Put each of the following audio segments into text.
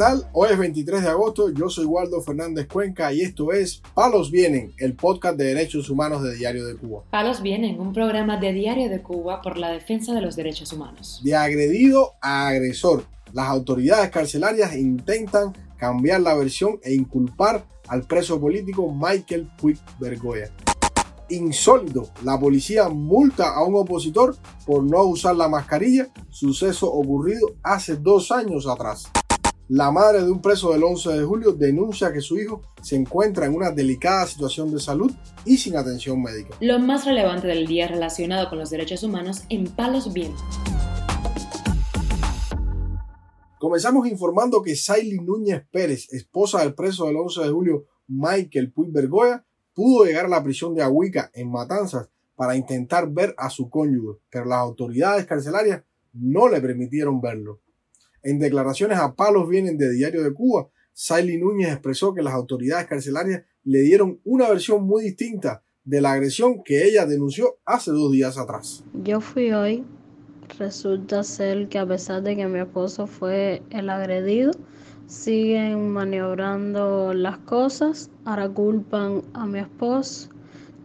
tal? Hoy es 23 de agosto, yo soy Waldo Fernández Cuenca y esto es Palos Vienen, el podcast de derechos humanos de Diario de Cuba. Palos Vienen, un programa de Diario de Cuba por la defensa de los derechos humanos. De agredido a agresor, las autoridades carcelarias intentan cambiar la versión e inculpar al preso político Michael Puig Bergoya insólito. La policía multa a un opositor por no usar la mascarilla, suceso ocurrido hace dos años atrás. La madre de un preso del 11 de julio denuncia que su hijo se encuentra en una delicada situación de salud y sin atención médica. Lo más relevante del día relacionado con los derechos humanos en Palos Vientos. Comenzamos informando que Saily Núñez Pérez, esposa del preso del 11 de julio Michael Puig Bergoya, pudo llegar a la prisión de Ahuica en Matanzas para intentar ver a su cónyuge, pero las autoridades carcelarias no le permitieron verlo. En declaraciones a palos vienen de Diario de Cuba, Saily Núñez expresó que las autoridades carcelarias le dieron una versión muy distinta de la agresión que ella denunció hace dos días atrás. Yo fui hoy, resulta ser que a pesar de que mi esposo fue el agredido, siguen maniobrando las cosas, ahora culpan a mi esposo,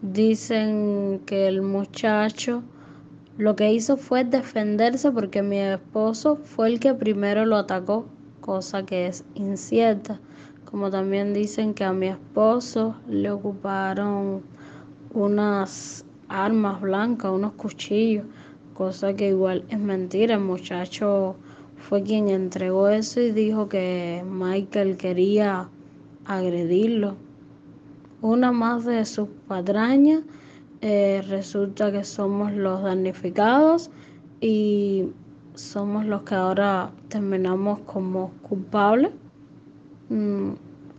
dicen que el muchacho lo que hizo fue defenderse porque mi esposo fue el que primero lo atacó, cosa que es incierta. Como también dicen que a mi esposo le ocuparon unas armas blancas, unos cuchillos, cosa que igual es mentira. El muchacho fue quien entregó eso y dijo que Michael quería agredirlo. Una más de sus patrañas eh, resulta que somos los damnificados y somos los que ahora terminamos como culpables. Mm,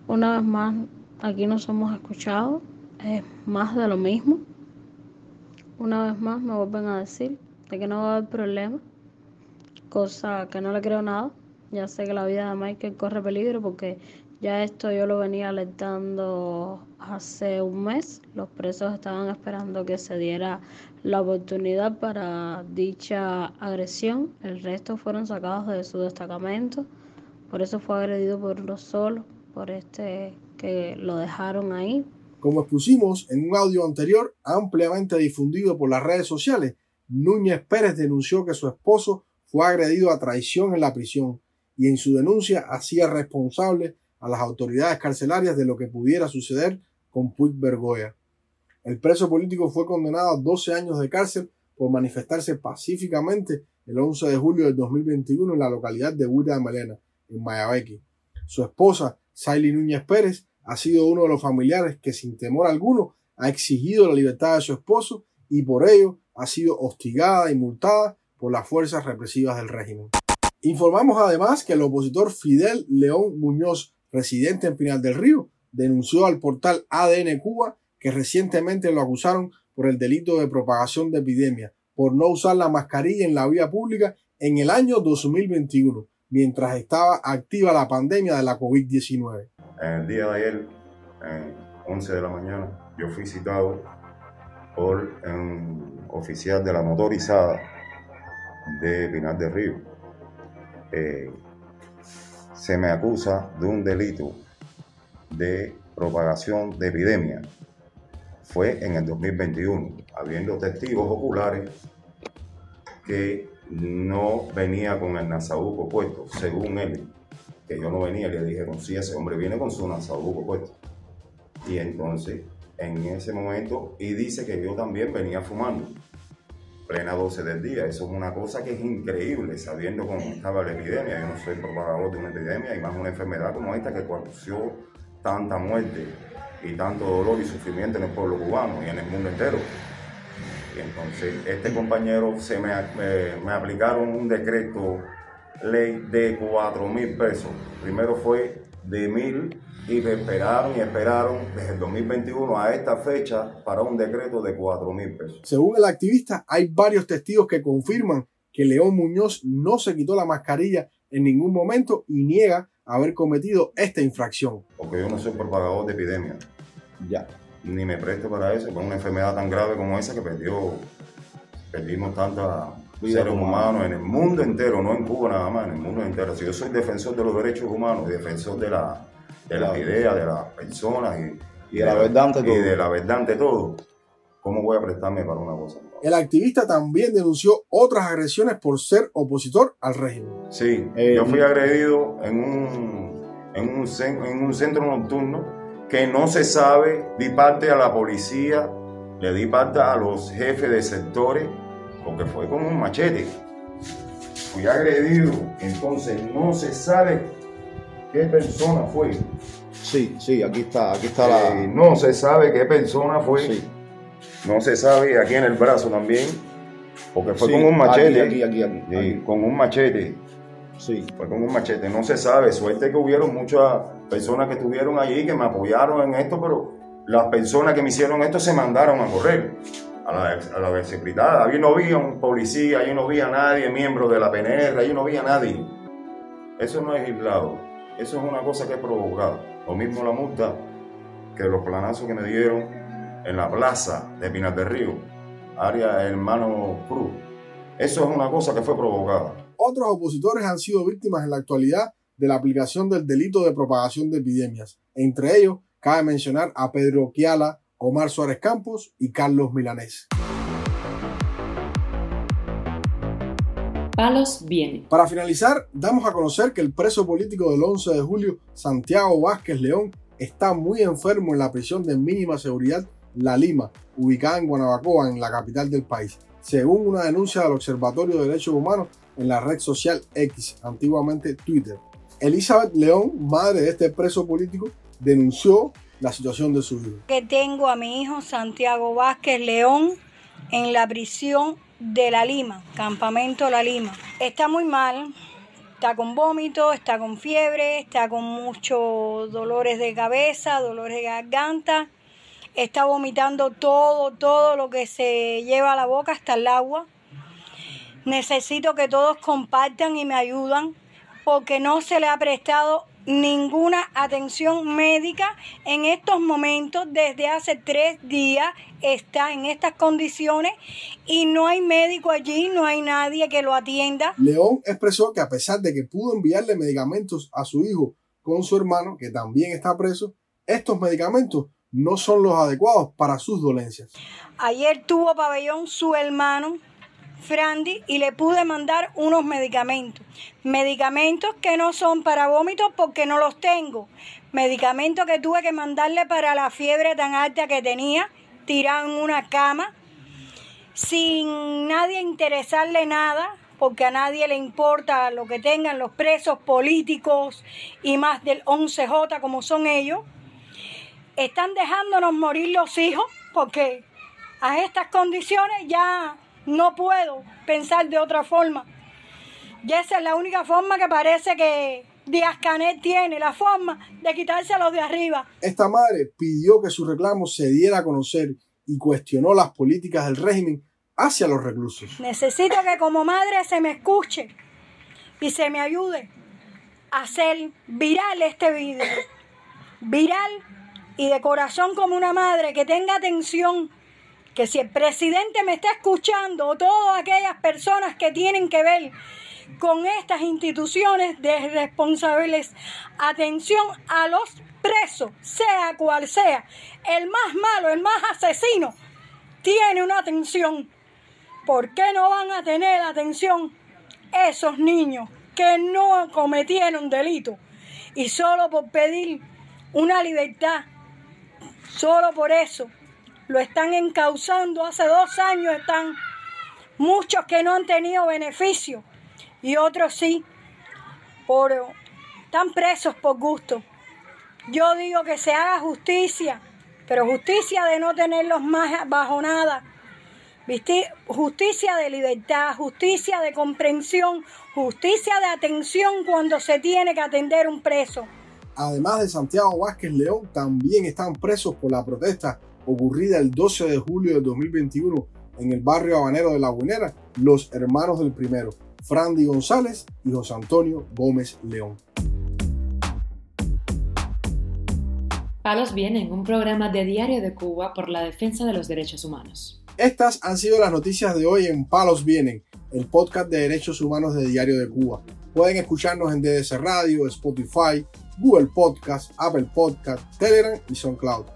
una vez más, aquí no somos escuchados, es más de lo mismo. Una vez más me vuelven a decir de que no va a haber problema, cosa que no le creo nada. Ya sé que la vida de Michael corre peligro porque ya esto yo lo venía alertando hace un mes. Los presos estaban esperando que se diera la oportunidad para dicha agresión. El resto fueron sacados de su destacamento. Por eso fue agredido por uno solo, por este que lo dejaron ahí. Como expusimos en un audio anterior, ampliamente difundido por las redes sociales, Núñez Pérez denunció que su esposo fue agredido a traición en la prisión y en su denuncia hacía responsable a las autoridades carcelarias de lo que pudiera suceder con Puig Bergoya. El preso político fue condenado a 12 años de cárcel por manifestarse pacíficamente el 11 de julio del 2021 en la localidad de Huida de Melena, en Mayabeque. Su esposa, Saily Núñez Pérez, ha sido uno de los familiares que sin temor alguno ha exigido la libertad de su esposo y por ello ha sido hostigada y multada por las fuerzas represivas del régimen. Informamos además que el opositor Fidel León Muñoz residente en Pinal del Río, denunció al portal ADN Cuba que recientemente lo acusaron por el delito de propagación de epidemia, por no usar la mascarilla en la vía pública en el año 2021, mientras estaba activa la pandemia de la COVID-19. En el día de ayer, en 11 de la mañana, yo fui citado por un oficial de la motorizada de Pinal del Río. Eh, se me acusa de un delito de propagación de epidemia. Fue en el 2021, habiendo testigos oculares que no venía con el nasabuco puesto, según él, que yo no venía, le dijeron, sí, ese hombre viene con su nasabuco puesto. Y entonces, en ese momento, y dice que yo también venía fumando plena 12 del día. Eso es una cosa que es increíble, sabiendo cómo estaba la epidemia. Yo no soy propagador de una epidemia y más una enfermedad como esta que causó tanta muerte y tanto dolor y sufrimiento en el pueblo cubano y en el mundo entero. Y entonces, este compañero se me, me aplicaron un decreto ley de 4 mil pesos. Primero fue de mil y esperaron y esperaron desde el 2021 a esta fecha para un decreto de 4 mil pesos. Según el activista, hay varios testigos que confirman que León Muñoz no se quitó la mascarilla en ningún momento y niega haber cometido esta infracción. Porque yo no soy propagador de epidemia. Ya. Ni me presto para eso, con una enfermedad tan grave como esa que perdió, perdimos tanta, seres humanos en el mundo entero, no en Cuba nada más, en el mundo entero. Si yo soy defensor de los derechos humanos, defensor de, la, de las ideas, de las personas y, de, la verdad ante todo. Y de la verdad ante todo, ¿cómo voy a prestarme para una cosa? El activista también denunció otras agresiones por ser opositor al régimen. Sí, eh, yo fui agredido en un, en un, en un centro nocturno que no se sabe, di parte a la policía, le di parte a los jefes de sectores, porque fue con un machete. Fui agredido, entonces no se sabe qué persona fue. Sí, sí, aquí está, aquí está la... Eh, no se sabe qué persona fue. No se sabe, aquí en el brazo también, porque fue con un machete. Aquí, aquí, aquí, con un machete. Sí. Fue con un machete. No se sabe. Suerte que hubieron muchas personas que estuvieron allí que me apoyaron en esto, pero las personas que me hicieron esto se mandaron a correr a la, a la secretaria. Allí no había un policía, allí no había nadie, miembro de la PNR, allí no había nadie. Eso no es aislado. Eso es una cosa que he provocado. Lo mismo la multa que los planazos que me dieron en la plaza de Pinar del Río, área Hermano Cruz. Eso es una cosa que fue provocada. Otros opositores han sido víctimas en la actualidad de la aplicación del delito de propagación de epidemias. Entre ellos, cabe mencionar a Pedro Quiala, Omar Suárez Campos y Carlos Milanés. Palos viene. Para finalizar, damos a conocer que el preso político del 11 de julio, Santiago Vázquez León, está muy enfermo en la prisión de mínima seguridad La Lima, ubicada en Guanabacoa, en la capital del país, según una denuncia del Observatorio de Derechos Humanos en la red social X, antiguamente Twitter. Elizabeth León, madre de este preso político, denunció la situación de su hijo. Que tengo a mi hijo Santiago Vázquez León en la prisión de La Lima, campamento La Lima. Está muy mal, está con vómito, está con fiebre, está con muchos dolores de cabeza, dolores de garganta, está vomitando todo, todo lo que se lleva a la boca hasta el agua. Necesito que todos compartan y me ayudan porque no se le ha prestado ninguna atención médica en estos momentos. Desde hace tres días está en estas condiciones y no hay médico allí, no hay nadie que lo atienda. León expresó que a pesar de que pudo enviarle medicamentos a su hijo con su hermano, que también está preso, estos medicamentos no son los adecuados para sus dolencias. Ayer tuvo pabellón su hermano Frandy y le pude mandar unos medicamentos. Medicamentos que no son para vómitos porque no los tengo. Medicamentos que tuve que mandarle para la fiebre tan alta que tenía, tirado en una cama, sin nadie interesarle nada, porque a nadie le importa lo que tengan los presos políticos y más del 11J como son ellos. Están dejándonos morir los hijos porque a estas condiciones ya no puedo pensar de otra forma. Y esa es la única forma que parece que Díaz Canet tiene, la forma de quitarse a los de arriba. Esta madre pidió que su reclamo se diera a conocer y cuestionó las políticas del régimen hacia los reclusos. Necesito que como madre se me escuche y se me ayude a hacer viral este video. Viral y de corazón como una madre que tenga atención que si el presidente me está escuchando o todas aquellas personas que tienen que ver con estas instituciones de responsables, atención a los presos, sea cual sea, el más malo, el más asesino, tiene una atención. ¿Por qué no van a tener atención esos niños que no cometieron delito y solo por pedir una libertad, solo por eso lo están encauzando. Hace dos años están muchos que no han tenido beneficio y otros sí, por, están presos por gusto. Yo digo que se haga justicia, pero justicia de no tenerlos más bajo nada. Justicia de libertad, justicia de comprensión, justicia de atención cuando se tiene que atender un preso. Además de Santiago Vázquez León, también están presos por la protesta ocurrida el 12 de julio de 2021 en el barrio habanero de La Buenera, los hermanos del primero, Frandy González y José Antonio Gómez León. Palos Vienen, un programa de Diario de Cuba por la defensa de los derechos humanos. Estas han sido las noticias de hoy en Palos Vienen. el podcast de derechos humanos de Diario de Cuba. Pueden escucharnos en DDC Radio, Spotify, Google Podcast, Apple Podcast, Telegram y SoundCloud.